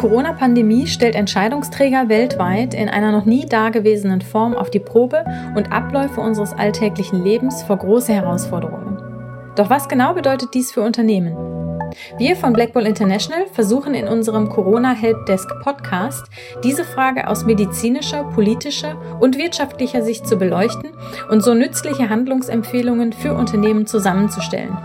Die Corona-Pandemie stellt Entscheidungsträger weltweit in einer noch nie dagewesenen Form auf die Probe und Abläufe unseres alltäglichen Lebens vor große Herausforderungen. Doch was genau bedeutet dies für Unternehmen? Wir von Blackball International versuchen in unserem Corona Helpdesk Podcast diese Frage aus medizinischer, politischer und wirtschaftlicher Sicht zu beleuchten und so nützliche Handlungsempfehlungen für Unternehmen zusammenzustellen.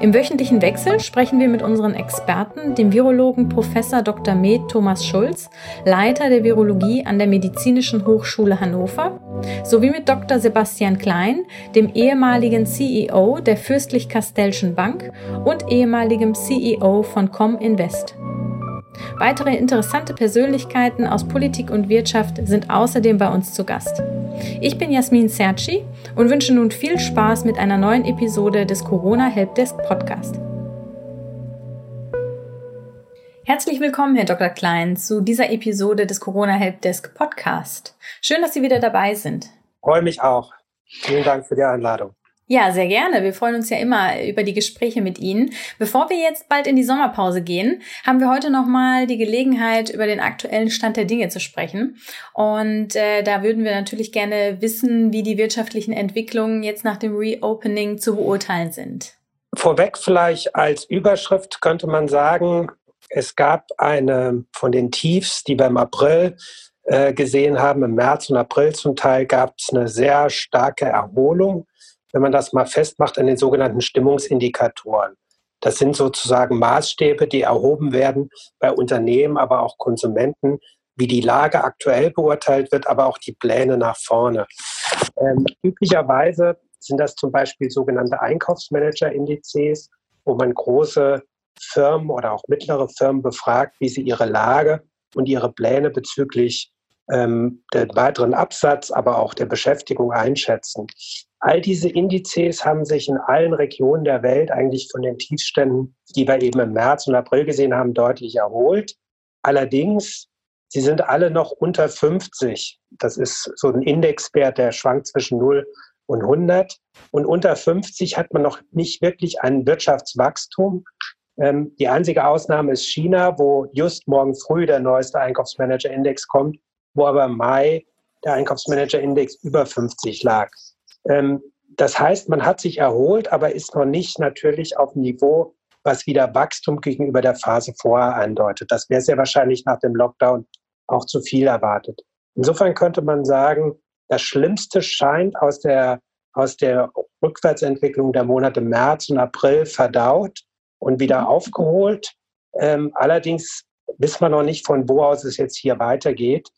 Im wöchentlichen Wechsel sprechen wir mit unseren Experten, dem Virologen Prof. Dr. Med Thomas Schulz, Leiter der Virologie an der Medizinischen Hochschule Hannover, sowie mit Dr. Sebastian Klein, dem ehemaligen CEO der Fürstlich-Kastellschen Bank und ehemaligem CEO von Cominvest. Weitere interessante Persönlichkeiten aus Politik und Wirtschaft sind außerdem bei uns zu Gast. Ich bin Jasmin Serci und wünsche nun viel Spaß mit einer neuen Episode des Corona Helpdesk Podcast. Herzlich willkommen, Herr Dr. Klein, zu dieser Episode des Corona Helpdesk Podcast. Schön, dass Sie wieder dabei sind. Freue mich auch. Vielen Dank für die Einladung. Ja, sehr gerne. Wir freuen uns ja immer über die Gespräche mit Ihnen. Bevor wir jetzt bald in die Sommerpause gehen, haben wir heute nochmal die Gelegenheit, über den aktuellen Stand der Dinge zu sprechen. Und äh, da würden wir natürlich gerne wissen, wie die wirtschaftlichen Entwicklungen jetzt nach dem Reopening zu beurteilen sind. Vorweg vielleicht als Überschrift könnte man sagen, es gab eine von den Tiefs, die wir im April äh, gesehen haben, im März und April zum Teil, gab es eine sehr starke Erholung wenn man das mal festmacht, an den sogenannten Stimmungsindikatoren. Das sind sozusagen Maßstäbe, die erhoben werden bei Unternehmen, aber auch Konsumenten, wie die Lage aktuell beurteilt wird, aber auch die Pläne nach vorne. Ähm, üblicherweise sind das zum Beispiel sogenannte Einkaufsmanager-Indizes, wo man große Firmen oder auch mittlere Firmen befragt, wie sie ihre Lage und ihre Pläne bezüglich ähm, den weiteren Absatz, aber auch der Beschäftigung einschätzen. All diese Indizes haben sich in allen Regionen der Welt eigentlich von den Tiefständen, die wir eben im März und April gesehen haben, deutlich erholt. Allerdings, sie sind alle noch unter 50. Das ist so ein Indexwert, der schwankt zwischen 0 und 100. Und unter 50 hat man noch nicht wirklich ein Wirtschaftswachstum. Ähm, die einzige Ausnahme ist China, wo just morgen früh der neueste Einkaufsmanager-Index kommt, wo aber im Mai der Einkaufsmanager-Index über 50 lag. Ähm, das heißt, man hat sich erholt, aber ist noch nicht natürlich auf dem Niveau, was wieder Wachstum gegenüber der Phase vorher andeutet. Das wäre sehr wahrscheinlich nach dem Lockdown auch zu viel erwartet. Insofern könnte man sagen, das Schlimmste scheint aus der, aus der Rückwärtsentwicklung der Monate März und April verdaut und wieder aufgeholt. Ähm, allerdings wissen wir noch nicht, von wo aus es jetzt hier weitergeht.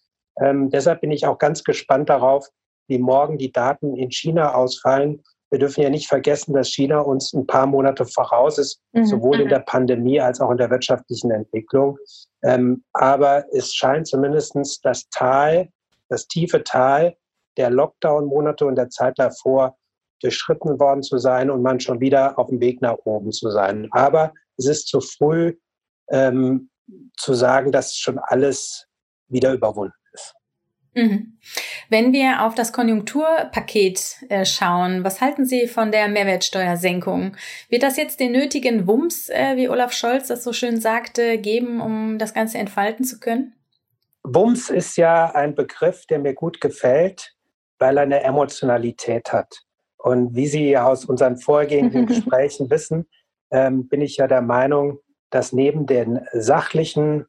Ähm, deshalb bin ich auch ganz gespannt darauf, wie morgen die Daten in China ausfallen. Wir dürfen ja nicht vergessen, dass China uns ein paar Monate voraus ist, mhm. sowohl in der Pandemie als auch in der wirtschaftlichen Entwicklung. Ähm, aber es scheint zumindest das Tal, das tiefe Tal der Lockdown-Monate und der Zeit davor durchschritten worden zu sein und man schon wieder auf dem Weg nach oben zu sein. Aber es ist zu früh ähm, zu sagen, dass schon alles wieder überwunden Mhm. Wenn wir auf das Konjunkturpaket äh, schauen, was halten Sie von der Mehrwertsteuersenkung? Wird das jetzt den nötigen Wumms, äh, wie Olaf Scholz das so schön sagte, geben, um das Ganze entfalten zu können? Wumms ist ja ein Begriff, der mir gut gefällt, weil er eine Emotionalität hat. Und wie Sie aus unseren vorgehenden Gesprächen wissen, ähm, bin ich ja der Meinung, dass neben den sachlichen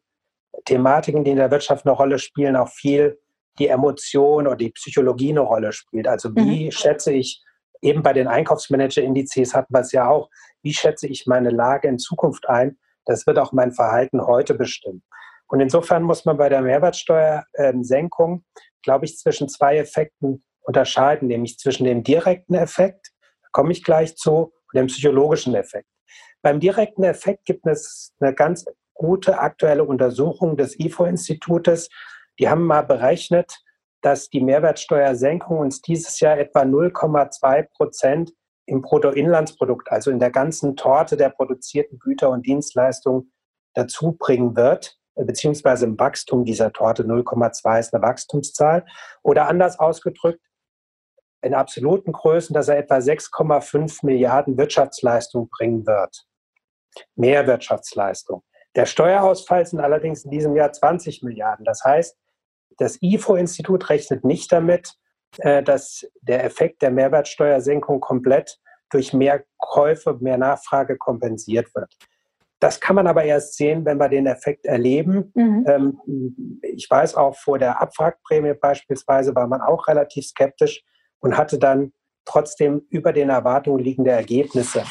Thematiken, die in der Wirtschaft eine Rolle spielen, auch viel die Emotion oder die Psychologie eine Rolle spielt. Also wie mhm. schätze ich, eben bei den Einkaufsmanager-Indizes hatten wir es ja auch, wie schätze ich meine Lage in Zukunft ein? Das wird auch mein Verhalten heute bestimmen. Und insofern muss man bei der Mehrwertsteuersenkung, glaube ich, zwischen zwei Effekten unterscheiden, nämlich zwischen dem direkten Effekt, da komme ich gleich zu, und dem psychologischen Effekt. Beim direkten Effekt gibt es eine ganz gute aktuelle Untersuchung des IFO-Institutes, die haben mal berechnet, dass die Mehrwertsteuersenkung uns dieses Jahr etwa 0,2 Prozent im Bruttoinlandsprodukt, also in der ganzen Torte der produzierten Güter und Dienstleistungen dazu bringen wird, beziehungsweise im Wachstum dieser Torte 0,2 ist eine Wachstumszahl. Oder anders ausgedrückt, in absoluten Größen, dass er etwa 6,5 Milliarden Wirtschaftsleistung bringen wird. Mehr Wirtschaftsleistung. Der Steuerausfall sind allerdings in diesem Jahr 20 Milliarden. Das heißt, das IFO-Institut rechnet nicht damit, äh, dass der Effekt der Mehrwertsteuersenkung komplett durch mehr Käufe, mehr Nachfrage kompensiert wird. Das kann man aber erst sehen, wenn wir den Effekt erleben. Mhm. Ähm, ich weiß auch, vor der Abwrackprämie beispielsweise war man auch relativ skeptisch und hatte dann trotzdem über den Erwartungen liegende Ergebnisse.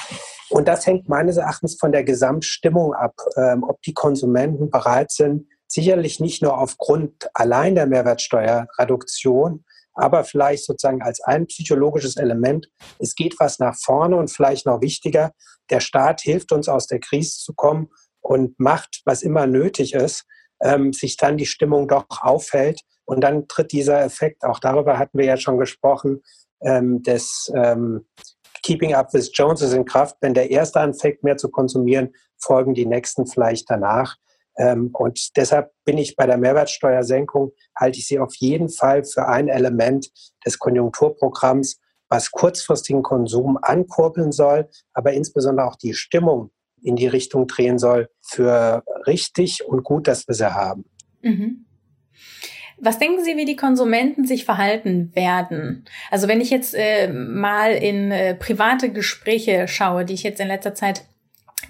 Und das hängt meines Erachtens von der Gesamtstimmung ab, ähm, ob die Konsumenten bereit sind, sicherlich nicht nur aufgrund allein der Mehrwertsteuerreduktion, aber vielleicht sozusagen als ein psychologisches Element, es geht was nach vorne und vielleicht noch wichtiger, der Staat hilft uns aus der Krise zu kommen und macht, was immer nötig ist, ähm, sich dann die Stimmung doch aufhält und dann tritt dieser Effekt, auch darüber hatten wir ja schon gesprochen, ähm, des ähm, Keeping Up with Jones in Kraft. Wenn der erste anfängt, mehr zu konsumieren, folgen die nächsten vielleicht danach. Ähm, und deshalb bin ich bei der Mehrwertsteuersenkung, halte ich sie auf jeden Fall für ein Element des Konjunkturprogramms, was kurzfristigen Konsum ankurbeln soll, aber insbesondere auch die Stimmung in die Richtung drehen soll, für richtig und gut, dass wir sie haben. Mhm. Was denken Sie, wie die Konsumenten sich verhalten werden? Also wenn ich jetzt äh, mal in äh, private Gespräche schaue, die ich jetzt in letzter Zeit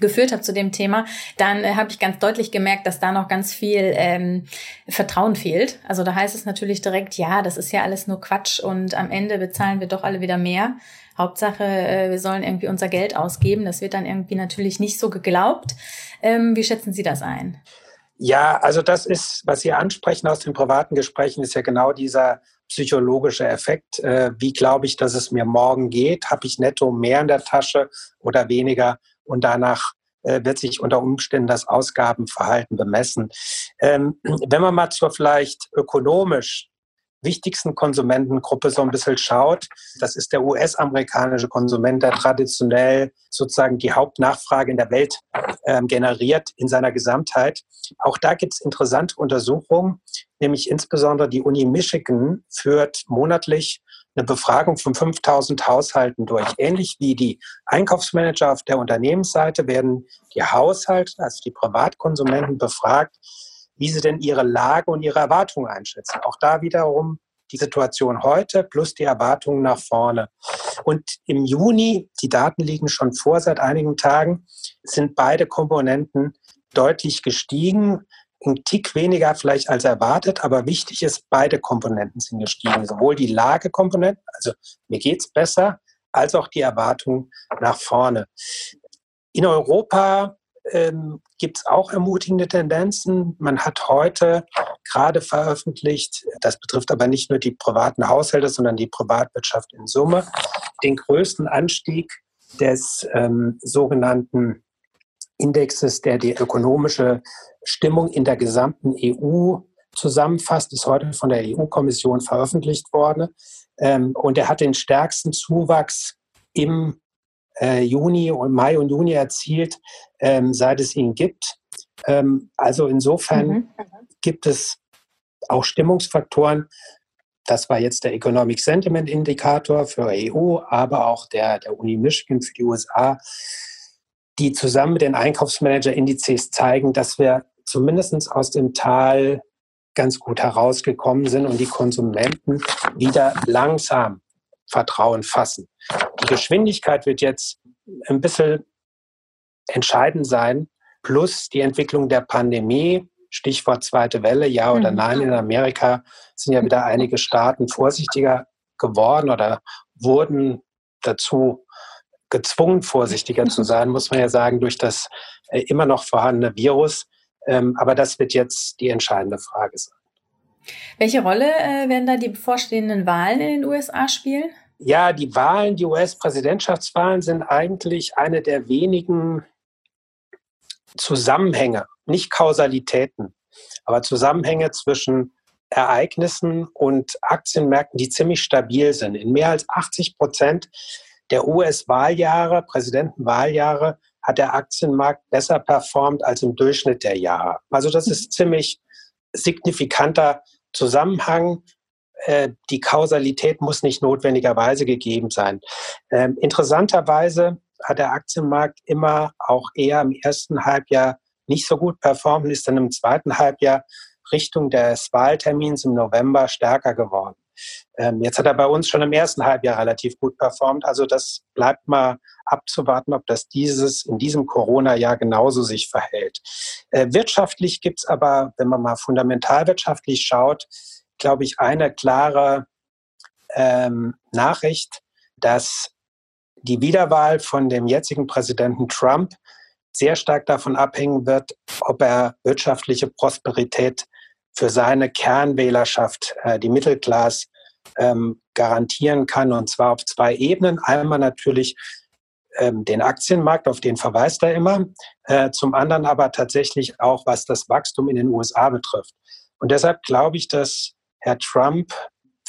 geführt habe zu dem Thema, dann äh, habe ich ganz deutlich gemerkt, dass da noch ganz viel ähm, Vertrauen fehlt. Also da heißt es natürlich direkt, ja, das ist ja alles nur Quatsch und am Ende bezahlen wir doch alle wieder mehr. Hauptsache, äh, wir sollen irgendwie unser Geld ausgeben. Das wird dann irgendwie natürlich nicht so geglaubt. Ähm, wie schätzen Sie das ein? Ja, also das ist, was Sie ansprechen aus den privaten Gesprächen, ist ja genau dieser psychologische Effekt. Äh, wie glaube ich, dass es mir morgen geht? Habe ich netto mehr in der Tasche oder weniger? Und danach äh, wird sich unter Umständen das Ausgabenverhalten bemessen. Ähm, wenn man mal zur vielleicht ökonomisch wichtigsten Konsumentengruppe so ein bisschen schaut, das ist der US-amerikanische Konsument, der traditionell sozusagen die Hauptnachfrage in der Welt ähm, generiert in seiner Gesamtheit. Auch da gibt es interessante Untersuchungen, nämlich insbesondere die Uni Michigan führt monatlich eine Befragung von 5000 Haushalten durch. Ähnlich wie die Einkaufsmanager auf der Unternehmensseite werden die Haushalte, also die Privatkonsumenten befragt, wie sie denn ihre Lage und ihre Erwartungen einschätzen. Auch da wiederum die Situation heute plus die Erwartungen nach vorne. Und im Juni, die Daten liegen schon vor seit einigen Tagen, sind beide Komponenten deutlich gestiegen ein Tick weniger vielleicht als erwartet, aber wichtig ist, beide Komponenten sind gestiegen. Sowohl die Lagekomponenten, also mir geht's besser, als auch die Erwartung nach vorne. In Europa ähm, gibt es auch ermutigende Tendenzen. Man hat heute gerade veröffentlicht, das betrifft aber nicht nur die privaten Haushalte, sondern die Privatwirtschaft in Summe, den größten Anstieg des ähm, sogenannten Indexes, der die ökonomische Stimmung in der gesamten EU zusammenfasst, ist heute von der EU-Kommission veröffentlicht worden. Ähm, und er hat den stärksten Zuwachs im äh, Juni und Mai und Juni erzielt, ähm, seit es ihn gibt. Ähm, also insofern mhm. gibt es auch Stimmungsfaktoren. Das war jetzt der Economic Sentiment Indikator für EU, aber auch der, der Uni Michigan für die USA, die zusammen mit den Einkaufsmanager-Indizes zeigen, dass wir zumindest aus dem Tal ganz gut herausgekommen sind und die Konsumenten wieder langsam Vertrauen fassen. Die Geschwindigkeit wird jetzt ein bisschen entscheidend sein, plus die Entwicklung der Pandemie, Stichwort zweite Welle, ja oder mhm. nein. In Amerika sind ja wieder einige Staaten vorsichtiger geworden oder wurden dazu gezwungen, vorsichtiger zu sein, muss man ja sagen, durch das äh, immer noch vorhandene Virus. Ähm, aber das wird jetzt die entscheidende Frage sein. Welche Rolle äh, werden da die bevorstehenden Wahlen in den USA spielen? Ja, die Wahlen, die US-Präsidentschaftswahlen sind eigentlich eine der wenigen Zusammenhänge, nicht Kausalitäten, aber Zusammenhänge zwischen Ereignissen und Aktienmärkten, die ziemlich stabil sind. In mehr als 80 Prozent der US-Wahljahre, Präsidentenwahljahre, hat der Aktienmarkt besser performt als im Durchschnitt der Jahre. Also das ist ziemlich signifikanter Zusammenhang. Äh, die Kausalität muss nicht notwendigerweise gegeben sein. Ähm, interessanterweise hat der Aktienmarkt immer auch eher im ersten Halbjahr nicht so gut performt und ist dann im zweiten Halbjahr Richtung des Wahltermins im November stärker geworden. Ähm, jetzt hat er bei uns schon im ersten Halbjahr relativ gut performt. Also das bleibt mal abzuwarten, ob das dieses in diesem Corona-Jahr genauso sich verhält. Äh, wirtschaftlich gibt es aber, wenn man mal fundamentalwirtschaftlich schaut, glaube ich, eine klare ähm, Nachricht, dass die Wiederwahl von dem jetzigen Präsidenten Trump sehr stark davon abhängen wird, ob er wirtschaftliche Prosperität für seine Kernwählerschaft, äh, die Mittelklasse, ähm, garantieren kann. Und zwar auf zwei Ebenen. Einmal natürlich ähm, den Aktienmarkt, auf den verweist er immer. Äh, zum anderen aber tatsächlich auch, was das Wachstum in den USA betrifft. Und deshalb glaube ich, dass Herr Trump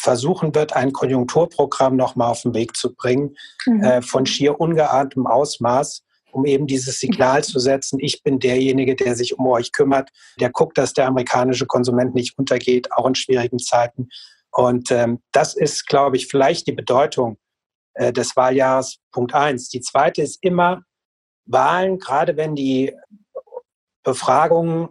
versuchen wird, ein Konjunkturprogramm nochmal auf den Weg zu bringen, mhm. äh, von schier ungeahntem Ausmaß, um eben dieses Signal zu setzen, ich bin derjenige, der sich um euch kümmert, der guckt, dass der amerikanische Konsument nicht untergeht, auch in schwierigen Zeiten. Und ähm, das ist, glaube ich, vielleicht die Bedeutung äh, des Wahljahres Punkt eins. Die zweite ist immer Wahlen, gerade wenn die Befragungen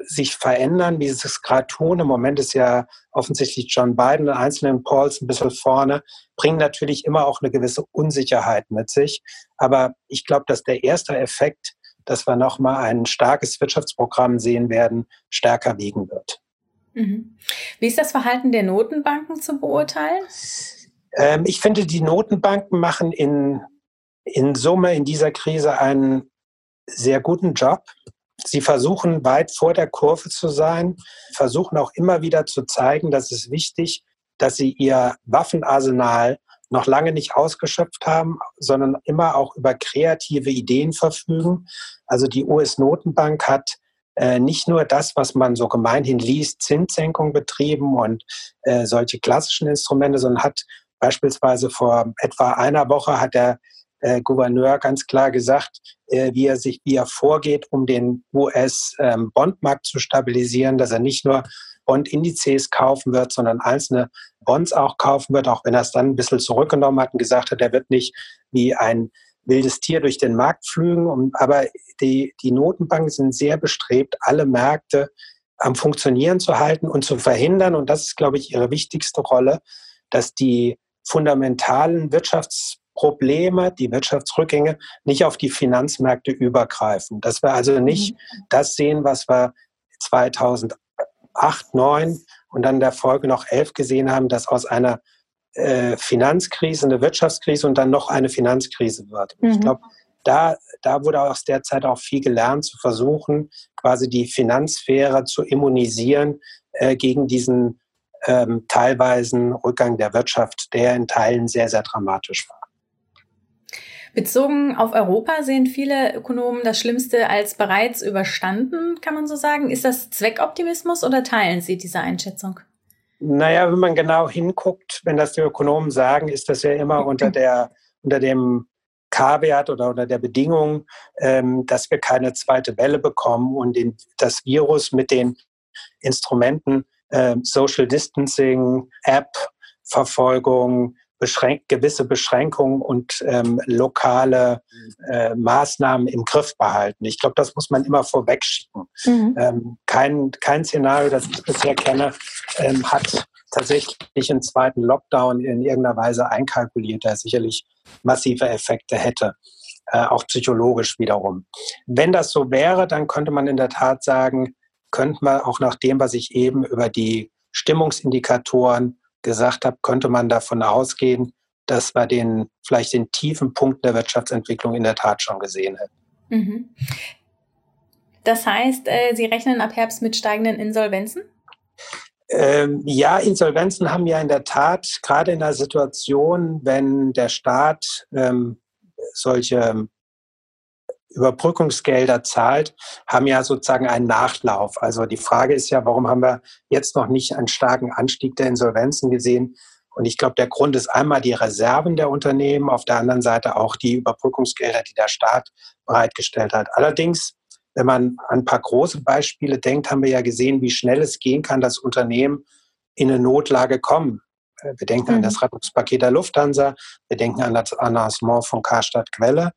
sich verändern, wie sie es gerade tun. Im Moment ist ja offensichtlich John Biden in einzelnen Polls ein bisschen vorne, bringen natürlich immer auch eine gewisse Unsicherheit mit sich. Aber ich glaube, dass der erste Effekt, dass wir nochmal ein starkes Wirtschaftsprogramm sehen werden, stärker wiegen wird. Mhm. Wie ist das Verhalten der Notenbanken zu beurteilen? Ähm, ich finde, die Notenbanken machen in, in Summe in dieser Krise einen sehr guten Job. Sie versuchen weit vor der Kurve zu sein, versuchen auch immer wieder zu zeigen, dass es wichtig, dass sie ihr Waffenarsenal noch lange nicht ausgeschöpft haben, sondern immer auch über kreative Ideen verfügen. Also die US-Notenbank hat äh, nicht nur das, was man so gemeinhin liest, Zinssenkung betrieben und äh, solche klassischen Instrumente, sondern hat beispielsweise vor etwa einer Woche hat der äh, Gouverneur ganz klar gesagt, äh, wie er sich, wie er vorgeht, um den US-Bondmarkt ähm, zu stabilisieren, dass er nicht nur Bond-Indizes kaufen wird, sondern einzelne Bonds auch kaufen wird, auch wenn er es dann ein bisschen zurückgenommen hat und gesagt hat, er wird nicht wie ein wildes Tier durch den Markt flügen. aber die, die Notenbanken sind sehr bestrebt, alle Märkte am Funktionieren zu halten und zu verhindern, und das ist, glaube ich, ihre wichtigste Rolle, dass die fundamentalen Wirtschafts Probleme, die Wirtschaftsrückgänge nicht auf die Finanzmärkte übergreifen. Dass wir also nicht mhm. das sehen, was wir 2008, 2009 und dann der Folge noch 11 gesehen haben, dass aus einer äh, Finanzkrise eine Wirtschaftskrise und dann noch eine Finanzkrise wird. Mhm. Ich glaube, da, da wurde aus der Zeit auch viel gelernt, zu versuchen, quasi die Finanzsphäre zu immunisieren äh, gegen diesen ähm, teilweisen Rückgang der Wirtschaft, der in Teilen sehr, sehr dramatisch war. Bezogen auf Europa sehen viele Ökonomen das Schlimmste als bereits überstanden, kann man so sagen. Ist das Zweckoptimismus oder teilen Sie diese Einschätzung? Naja, wenn man genau hinguckt, wenn das die Ökonomen sagen, ist das ja immer unter, der, unter dem K-Wert oder unter der Bedingung, ähm, dass wir keine zweite Welle bekommen und den, das Virus mit den Instrumenten äh, Social Distancing, App, Verfolgung, beschränk gewisse Beschränkungen und ähm, lokale äh, Maßnahmen im Griff behalten. Ich glaube, das muss man immer vorwegschicken. Mhm. Ähm, kein, kein Szenario, das ich bisher kenne, ähm, hat tatsächlich einen zweiten Lockdown in irgendeiner Weise einkalkuliert, der sicherlich massive Effekte hätte, äh, auch psychologisch wiederum. Wenn das so wäre, dann könnte man in der Tat sagen, könnte man auch nach dem, was ich eben über die Stimmungsindikatoren gesagt habe, könnte man davon ausgehen, dass wir den vielleicht den tiefen Punkt der Wirtschaftsentwicklung in der Tat schon gesehen hätten. Mhm. Das heißt, äh, Sie rechnen ab Herbst mit steigenden Insolvenzen? Ähm, ja, Insolvenzen haben ja in der Tat gerade in der Situation, wenn der Staat ähm, solche Überbrückungsgelder zahlt, haben ja sozusagen einen Nachlauf. Also die Frage ist ja, warum haben wir jetzt noch nicht einen starken Anstieg der Insolvenzen gesehen? Und ich glaube, der Grund ist einmal die Reserven der Unternehmen, auf der anderen Seite auch die Überbrückungsgelder, die der Staat bereitgestellt hat. Allerdings, wenn man an ein paar große Beispiele denkt, haben wir ja gesehen, wie schnell es gehen kann, dass Unternehmen in eine Notlage kommen. Äh, wir denken mhm. an das Rettungspaket der Lufthansa, wir denken an das Annoncement von Karstadt Quelle.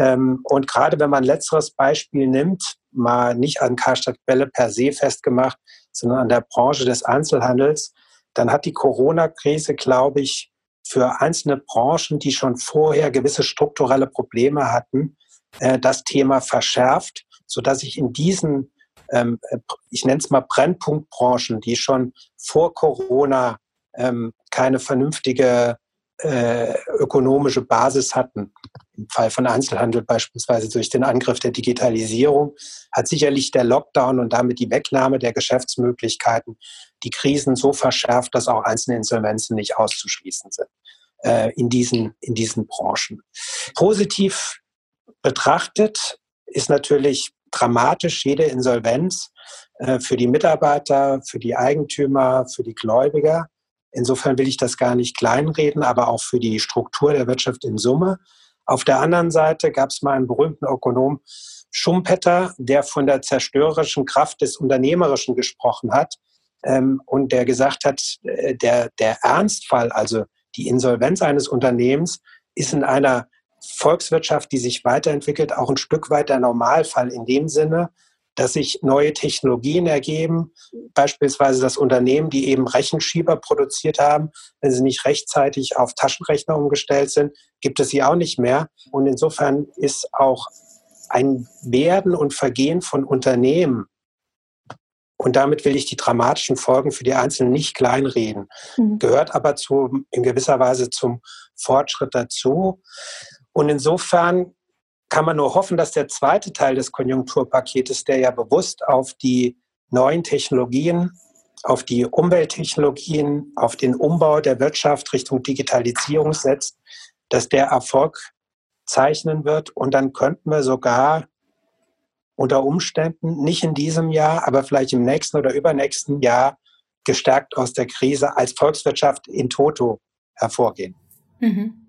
Ähm, und gerade wenn man letzteres Beispiel nimmt, mal nicht an Karstadt Quelle per se festgemacht, sondern an der Branche des Einzelhandels, dann hat die Corona-Krise, glaube ich, für einzelne Branchen, die schon vorher gewisse strukturelle Probleme hatten, äh, das Thema verschärft, so dass ich in diesen, ähm, äh, ich nenne es mal Brennpunktbranchen, die schon vor Corona ähm, keine vernünftige äh, ökonomische Basis hatten. Im Fall von Einzelhandel beispielsweise durch den Angriff der Digitalisierung hat sicherlich der Lockdown und damit die Wegnahme der Geschäftsmöglichkeiten die Krisen so verschärft, dass auch einzelne Insolvenzen nicht auszuschließen sind äh, in, diesen, in diesen Branchen. Positiv betrachtet ist natürlich dramatisch jede Insolvenz äh, für die Mitarbeiter, für die Eigentümer, für die Gläubiger. Insofern will ich das gar nicht kleinreden, aber auch für die Struktur der Wirtschaft in Summe. Auf der anderen Seite gab es mal einen berühmten Ökonom, Schumpeter, der von der zerstörerischen Kraft des Unternehmerischen gesprochen hat ähm, und der gesagt hat, äh, der, der Ernstfall, also die Insolvenz eines Unternehmens, ist in einer Volkswirtschaft, die sich weiterentwickelt, auch ein Stück weit der Normalfall in dem Sinne, dass sich neue Technologien ergeben, beispielsweise das Unternehmen, die eben Rechenschieber produziert haben, wenn sie nicht rechtzeitig auf Taschenrechner umgestellt sind, gibt es sie auch nicht mehr. Und insofern ist auch ein Werden und Vergehen von Unternehmen und damit will ich die dramatischen Folgen für die Einzelnen nicht kleinreden. Mhm. Gehört aber zu, in gewisser Weise zum Fortschritt dazu. Und insofern kann man nur hoffen, dass der zweite Teil des Konjunkturpaketes, der ja bewusst auf die neuen Technologien, auf die Umwelttechnologien, auf den Umbau der Wirtschaft Richtung Digitalisierung setzt, dass der Erfolg zeichnen wird. Und dann könnten wir sogar unter Umständen nicht in diesem Jahr, aber vielleicht im nächsten oder übernächsten Jahr gestärkt aus der Krise als Volkswirtschaft in Toto hervorgehen. Mhm.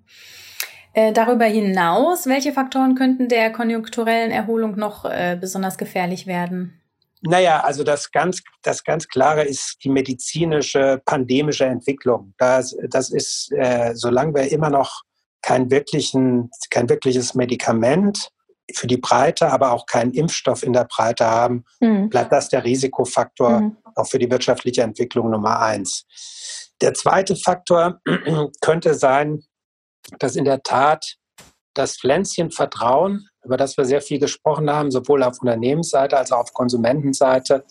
Äh, darüber hinaus, welche Faktoren könnten der konjunkturellen Erholung noch äh, besonders gefährlich werden? Naja, also das ganz, das ganz Klare ist die medizinische, pandemische Entwicklung. Das, das ist, äh, solange wir immer noch kein, wirklichen, kein wirkliches Medikament für die Breite, aber auch keinen Impfstoff in der Breite haben, mhm. bleibt das der Risikofaktor mhm. auch für die wirtschaftliche Entwicklung Nummer eins. Der zweite Faktor könnte sein, dass in der Tat das Pflänzchen Vertrauen, über das wir sehr viel gesprochen haben, sowohl auf Unternehmensseite als auch auf Konsumentenseite,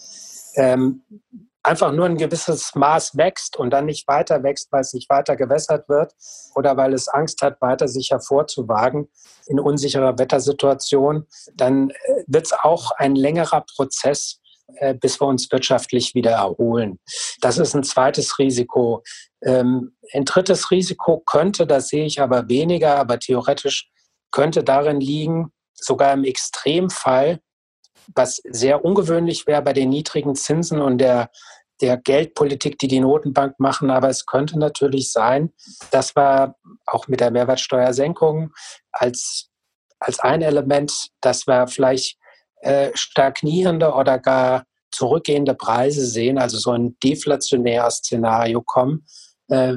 ähm, einfach nur ein gewisses Maß wächst und dann nicht weiter wächst, weil es nicht weiter gewässert wird oder weil es Angst hat, weiter sich hervorzuwagen in unsicherer Wettersituation, dann äh, wird es auch ein längerer Prozess, äh, bis wir uns wirtschaftlich wieder erholen. Das ist ein zweites Risiko. Ähm, ein drittes Risiko könnte, das sehe ich aber weniger, aber theoretisch könnte darin liegen, sogar im Extremfall, was sehr ungewöhnlich wäre bei den niedrigen Zinsen und der, der Geldpolitik, die die Notenbank machen. Aber es könnte natürlich sein, dass wir auch mit der Mehrwertsteuersenkung als, als ein Element, dass wir vielleicht äh, stagnierende oder gar zurückgehende Preise sehen, also so ein deflationäres Szenario kommen, äh,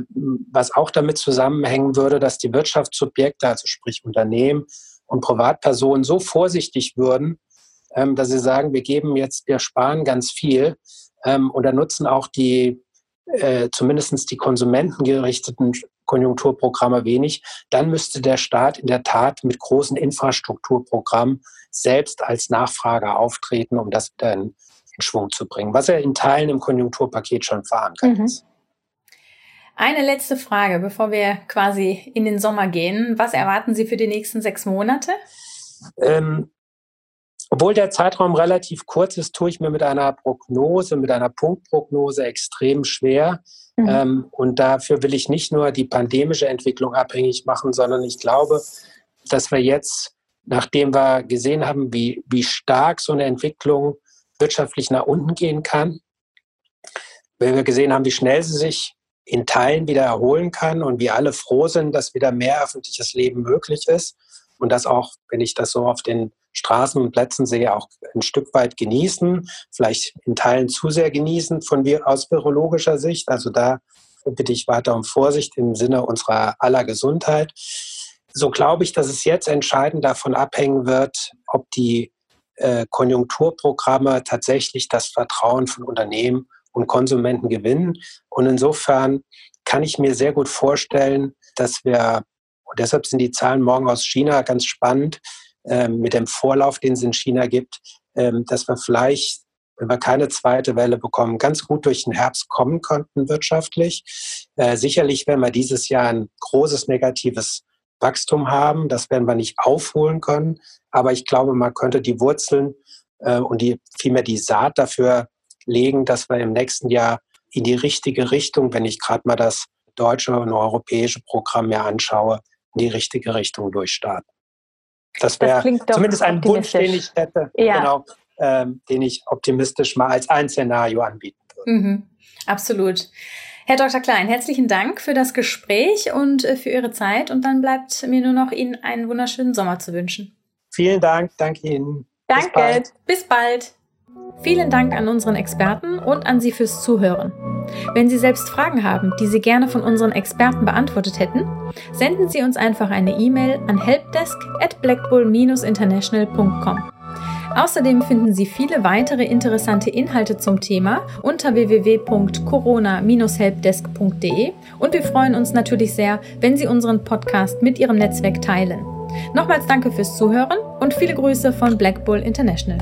was auch damit zusammenhängen würde, dass die Wirtschaftssubjekte, also sprich Unternehmen und Privatpersonen, so vorsichtig würden, ähm, dass sie sagen, wir geben jetzt, wir sparen ganz viel ähm, oder nutzen auch die äh, zumindest die konsumentengerichteten Konjunkturprogramme wenig, dann müsste der Staat in der Tat mit großen Infrastrukturprogrammen selbst als Nachfrager auftreten, um das wieder in, in Schwung zu bringen, was er in Teilen im Konjunkturpaket schon verankert mhm. ist. Eine letzte Frage, bevor wir quasi in den Sommer gehen. Was erwarten Sie für die nächsten sechs Monate? Ähm, obwohl der Zeitraum relativ kurz ist, tue ich mir mit einer Prognose, mit einer Punktprognose extrem schwer. Mhm. Ähm, und dafür will ich nicht nur die pandemische Entwicklung abhängig machen, sondern ich glaube, dass wir jetzt, nachdem wir gesehen haben, wie, wie stark so eine Entwicklung wirtschaftlich nach unten gehen kann, wenn wir gesehen haben, wie schnell sie sich in Teilen wieder erholen kann und wie alle froh sind, dass wieder mehr öffentliches Leben möglich ist und das auch, wenn ich das so auf den Straßen und Plätzen sehe, auch ein Stück weit genießen, vielleicht in Teilen zu sehr genießen von aus virologischer Sicht. Also da bitte ich weiter um Vorsicht im Sinne unserer aller Gesundheit. So glaube ich, dass es jetzt entscheidend davon abhängen wird, ob die äh, Konjunkturprogramme tatsächlich das Vertrauen von Unternehmen und Konsumenten gewinnen. Und insofern kann ich mir sehr gut vorstellen, dass wir, und deshalb sind die Zahlen morgen aus China ganz spannend, äh, mit dem Vorlauf, den es in China gibt, äh, dass wir vielleicht, wenn wir keine zweite Welle bekommen, ganz gut durch den Herbst kommen könnten wirtschaftlich. Äh, sicherlich werden wir dieses Jahr ein großes negatives Wachstum haben. Das werden wir nicht aufholen können. Aber ich glaube, man könnte die Wurzeln äh, und die, vielmehr die Saat dafür legen, dass wir im nächsten Jahr in die richtige Richtung, wenn ich gerade mal das deutsche und europäische Programm mir anschaue, in die richtige Richtung durchstarten. Das wäre zumindest ein Wunsch, den ich hätte, ja. genau, ähm, den ich optimistisch mal als ein Szenario anbieten würde. Mhm, absolut. Herr Dr. Klein, herzlichen Dank für das Gespräch und äh, für Ihre Zeit. Und dann bleibt mir nur noch Ihnen einen wunderschönen Sommer zu wünschen. Vielen Dank, danke Ihnen. Danke, bis bald. Bis bald. Vielen Dank an unseren Experten und an Sie fürs Zuhören. Wenn Sie selbst Fragen haben, die Sie gerne von unseren Experten beantwortet hätten, senden Sie uns einfach eine E-Mail an helpdesk at blackbull-international.com. Außerdem finden Sie viele weitere interessante Inhalte zum Thema unter www.corona-helpdesk.de und wir freuen uns natürlich sehr, wenn Sie unseren Podcast mit Ihrem Netzwerk teilen. Nochmals danke fürs Zuhören und viele Grüße von Black Bull International.